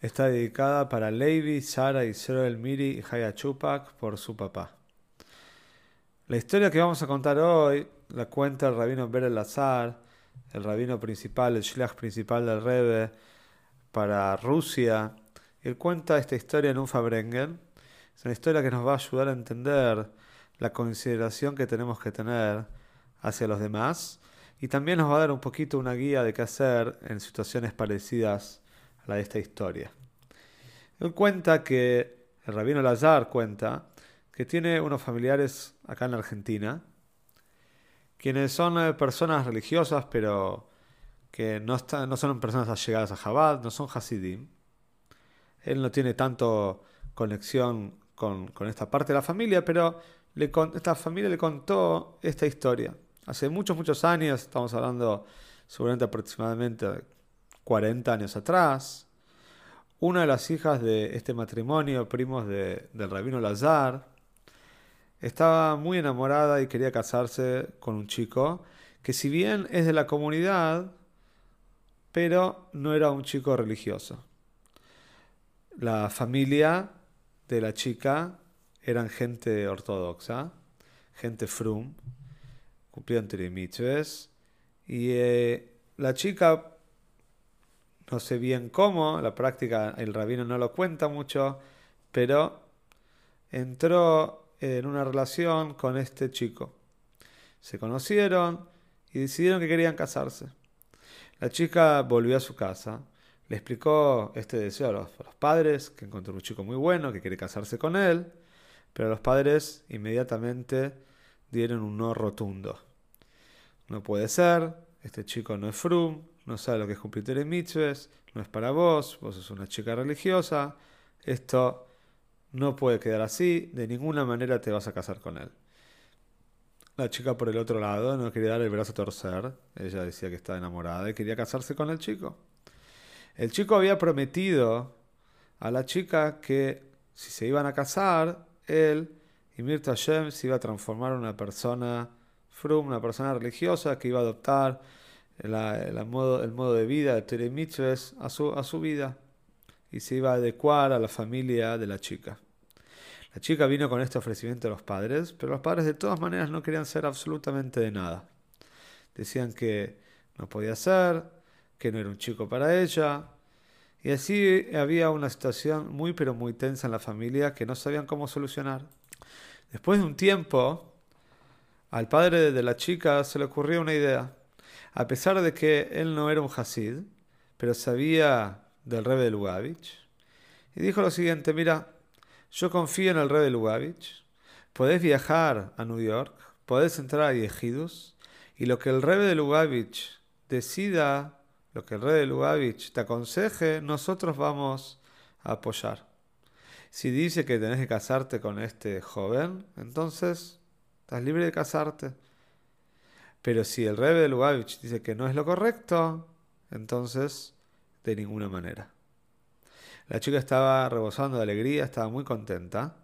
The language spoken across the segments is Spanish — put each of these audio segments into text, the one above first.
Está dedicada para Levi, Sara, Israel Miri y Haya Chupak por su papá. La historia que vamos a contar hoy la cuenta el rabino Berel Lazar, el rabino principal, el shlach principal del Rebbe para Rusia. Él cuenta esta historia en un Fabrengen. Es una historia que nos va a ayudar a entender la consideración que tenemos que tener hacia los demás y también nos va a dar un poquito una guía de qué hacer en situaciones parecidas la de esta historia. Él cuenta que, el rabino Lazar cuenta, que tiene unos familiares acá en la Argentina, quienes son eh, personas religiosas, pero que no, son personas allegadas a Chabad, no son Hasidim. Él no tiene tanto conexión con, esta parte de la familia, pero esta familia le contó esta historia. Hace muchos, muchos años, estamos hablando seguramente aproximadamente 40 años atrás, una de las hijas de este matrimonio, primos de, del rabino Lazar, estaba muy enamorada y quería casarse con un chico que si bien es de la comunidad, pero no era un chico religioso. La familia de la chica eran gente ortodoxa, gente frum, cumplían mitzvahs, y eh, la chica no sé bien cómo, la práctica el rabino no lo cuenta mucho, pero entró en una relación con este chico. Se conocieron y decidieron que querían casarse. La chica volvió a su casa, le explicó este deseo a los, padres, que encontró un chico muy bueno, que quiere casarse con él, pero los padres inmediatamente dieron un no rotundo. No puede ser, este chico no es frum, no sabe lo que es cumplir mitzvahs, no es para vos, vos sos una chica religiosa, esto no puede quedar así, de ninguna manera te vas a casar con él. La chica por el otro lado no quería dar el brazo a torcer, ella decía que estaba enamorada y quería casarse con el chico. El chico había prometido a la chica que si se iban a casar, él y Mirta Shem se iba a transformar en una persona frum, una persona religiosa que iba a adoptar el, modo, el modo de vida de Tere a su, a su vida y se iba a adecuar a la familia de la chica. La chica vino con este ofrecimiento a los padres, pero los padres de todas maneras no querían ser absolutamente de nada. Decían que no podía ser, que no era un chico para ella. Y así había una situación muy pero muy tensa en la familia que no sabían cómo solucionar. Después de un tiempo, al padre de la chica se le ocurrió una idea a pesar de que él no era un Hasid, pero sabía del Rebbe de Lugavitch, y dijo lo siguiente, mira, yo confío en el Rebbe de Lugavitch, podés viajar a New York, podés entrar a Yehidus, y lo que el Rebbe de Lugavitch decida, lo que el Rebbe de Lugavitch te aconseje, nosotros vamos a apoyar. Si dice que tenés que casarte con este joven, entonces estás libre de casarte. Pero si el Rebbe de Lubavitch dice que no es lo correcto, entonces de ninguna manera. La chica estaba rebosando de alegría, estaba muy contenta,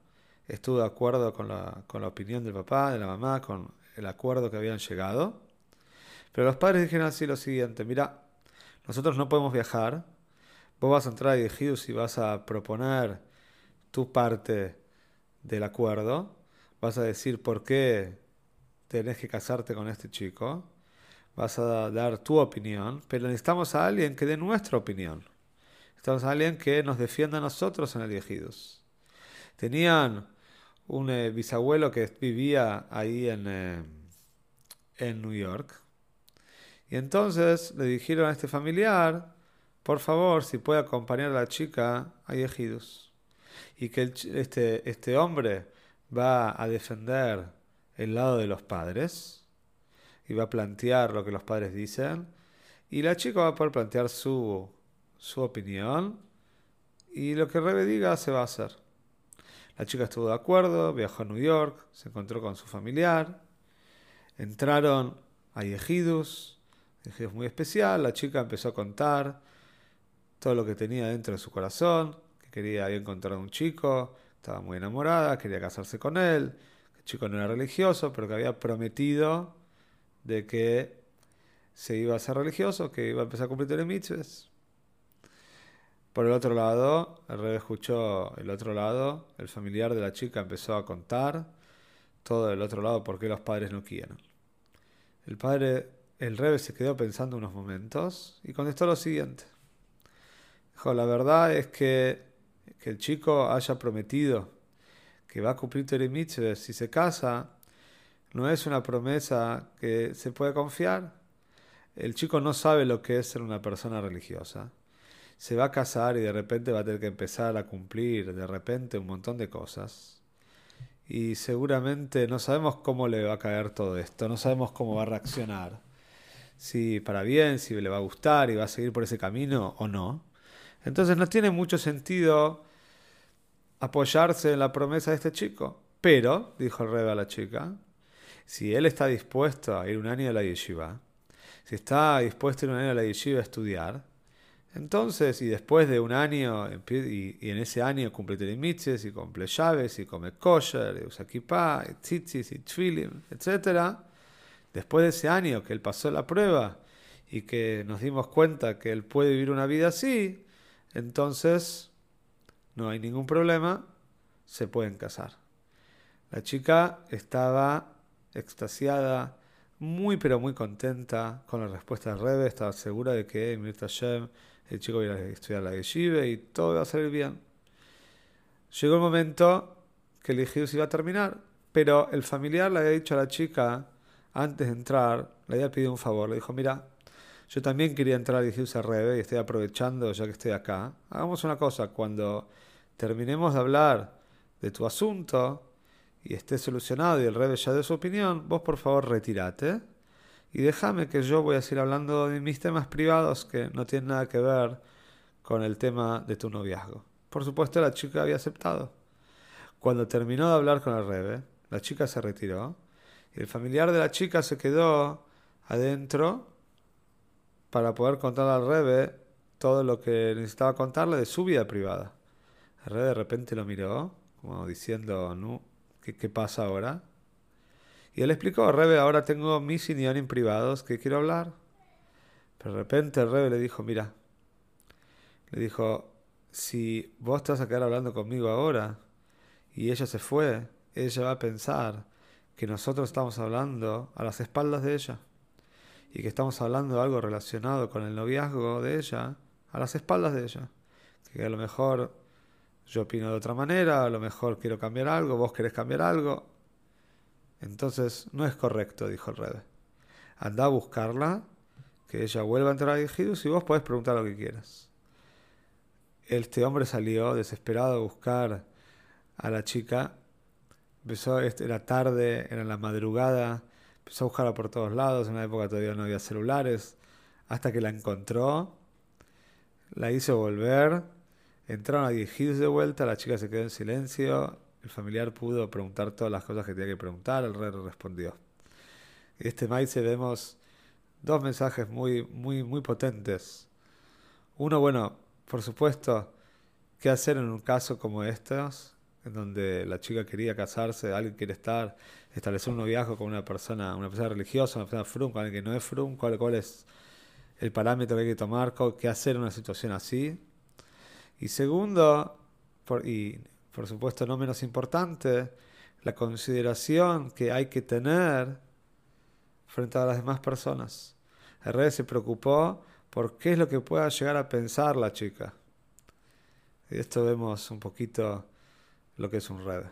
estuvo de acuerdo con la, con la opinión del papá, de la mamá, con el acuerdo que habían llegado. Pero los padres dijeron así lo siguiente, mira, nosotros no podemos viajar, vos vas a entrar a Ejidus y vas a proponer tu parte del acuerdo, vas a decir por qué tenés que casarte con este chico, vas a dar tu opinión, pero necesitamos a alguien que dé nuestra opinión. Necesitamos a alguien que nos defienda a nosotros en el Ejidos. Tenían un eh, bisabuelo que vivía ahí en, eh, en New York. Y entonces le dijeron a este familiar, por favor, si puede acompañar a la chica a Ejidos. Y que este, este hombre va a defender el lado de los padres y va a plantear lo que los padres dicen. Y la chica va a poder plantear su, su opinión y lo que el Rebe diga se va a hacer. La chica estuvo de acuerdo, viajó a New York, se encontró con su familiar, entraron a Yehidus, Yehidus muy especial, la chica empezó a contar todo lo que tenía dentro de su corazón, que quería había encontrado un chico, estaba muy enamorada, quería casarse con él, el chico no era religioso, pero que había prometido de que se iba a ser religioso, que iba a empezar a cumplir mitzvahs. Por el otro lado, el rey escuchó el otro lado, el familiar de la chica empezó a contar todo del otro lado por qué los padres no quieren. El padre, el rey se quedó pensando unos momentos y contestó lo siguiente. Dijo, la verdad es que, que el chico haya prometido que va a cumplir Teremitzvah si se casa, no es una promesa que se puede confiar. El chico no sabe lo que es ser una persona religiosa. Se va a casar y de repente va a tener que empezar a cumplir de repente un montón de cosas. Y seguramente no sabemos cómo le va a caer todo esto, no sabemos cómo va a reaccionar. Si para bien, si le va a gustar y va a seguir por ese camino o no. Entonces no tiene mucho sentido apoyarse en la promesa de este chico. Pero, dijo el rey a la chica, si él está dispuesto a ir un año a la yeshiva, si está dispuesto a ir un año a la yeshiva a estudiar, entonces, y después de un año, y, en ese año cumple telemitzes, y cumple llaves, y come kosher, y usa kippah, y tzitzis, y tfilim, etc., después de ese año que él pasó la prueba y que nos dimos cuenta que él puede vivir una vida así, entonces, no hay ningún problema, se pueden casar. La chica estaba extasiada, muy pero muy contenta con la respuesta del Rebe, estaba segura de que Mirta Shem, el chico iba a estudiar la yeshiva y todo iba a salir bien. Llegó el momento que el se iba a terminar, pero el familiar le había dicho a la chica, antes de entrar, le había pedido un favor, le dijo, mira, yo también quería entrar a Rebe y estoy aprovechando ya que estoy acá. Hagamos una cosa, cuando terminemos de hablar de tu asunto y esté solucionado y el Rebe ya dé su opinión, vos por favor retírate y déjame que yo voy a seguir hablando de mis temas privados que no tienen nada que ver con el tema de tu noviazgo. Por supuesto la chica había aceptado. Cuando terminó de hablar con el Rebe, la chica se retiró y el familiar de la chica se quedó adentro para poder contarle al Rebe todo lo que necesitaba contarle de su vida privada. El Rebe de repente lo miró, como diciendo, no, ¿qué, pasa ahora? Y él explicó, Rebe, ahora tengo mis en privados que quiero hablar. Pero de repente el Rebe le dijo, mira, le dijo, si vos estás a quedar hablando conmigo ahora y ella se fue, ella va a pensar que nosotros estamos hablando a las espaldas de ella y que estamos hablando de algo relacionado con el noviazgo de ella a las espaldas de ella. Que a lo mejor yo opino de otra manera, a lo mejor quiero cambiar algo, vos querés cambiar algo. Entonces no es correcto, dijo el rey. Anda a buscarla, que ella vuelva a entrar a Egidus y vos podés preguntar lo que quieras. Este hombre salió desesperado a buscar a la chica. Empezó, era tarde, era la madrugada, Empezó a buscarla por todos lados, en una época todavía no había celulares, hasta que la encontró, la hizo volver, entraron a 10 de vuelta, la chica se quedó en silencio, el familiar pudo preguntar todas las cosas que tenía que preguntar, el rey respondió. En este maíz vemos dos mensajes muy, muy, muy potentes. Uno, bueno, por supuesto, qué hacer en un caso como estos, en donde la chica quería casarse, alguien quiere estar, establecer un noviazgo con una persona, una persona religiosa, una persona frum, con alguien que no es frum, cuál, es el parámetro que hay que tomar, qué hacer en una situación así. Y segundo, y por supuesto no menos importante, la consideración que hay que tener frente a las demás personas. Rey se preocupó por qué es lo que pueda llegar a pensar la chica. Y esto vemos un poquito lo que es un red.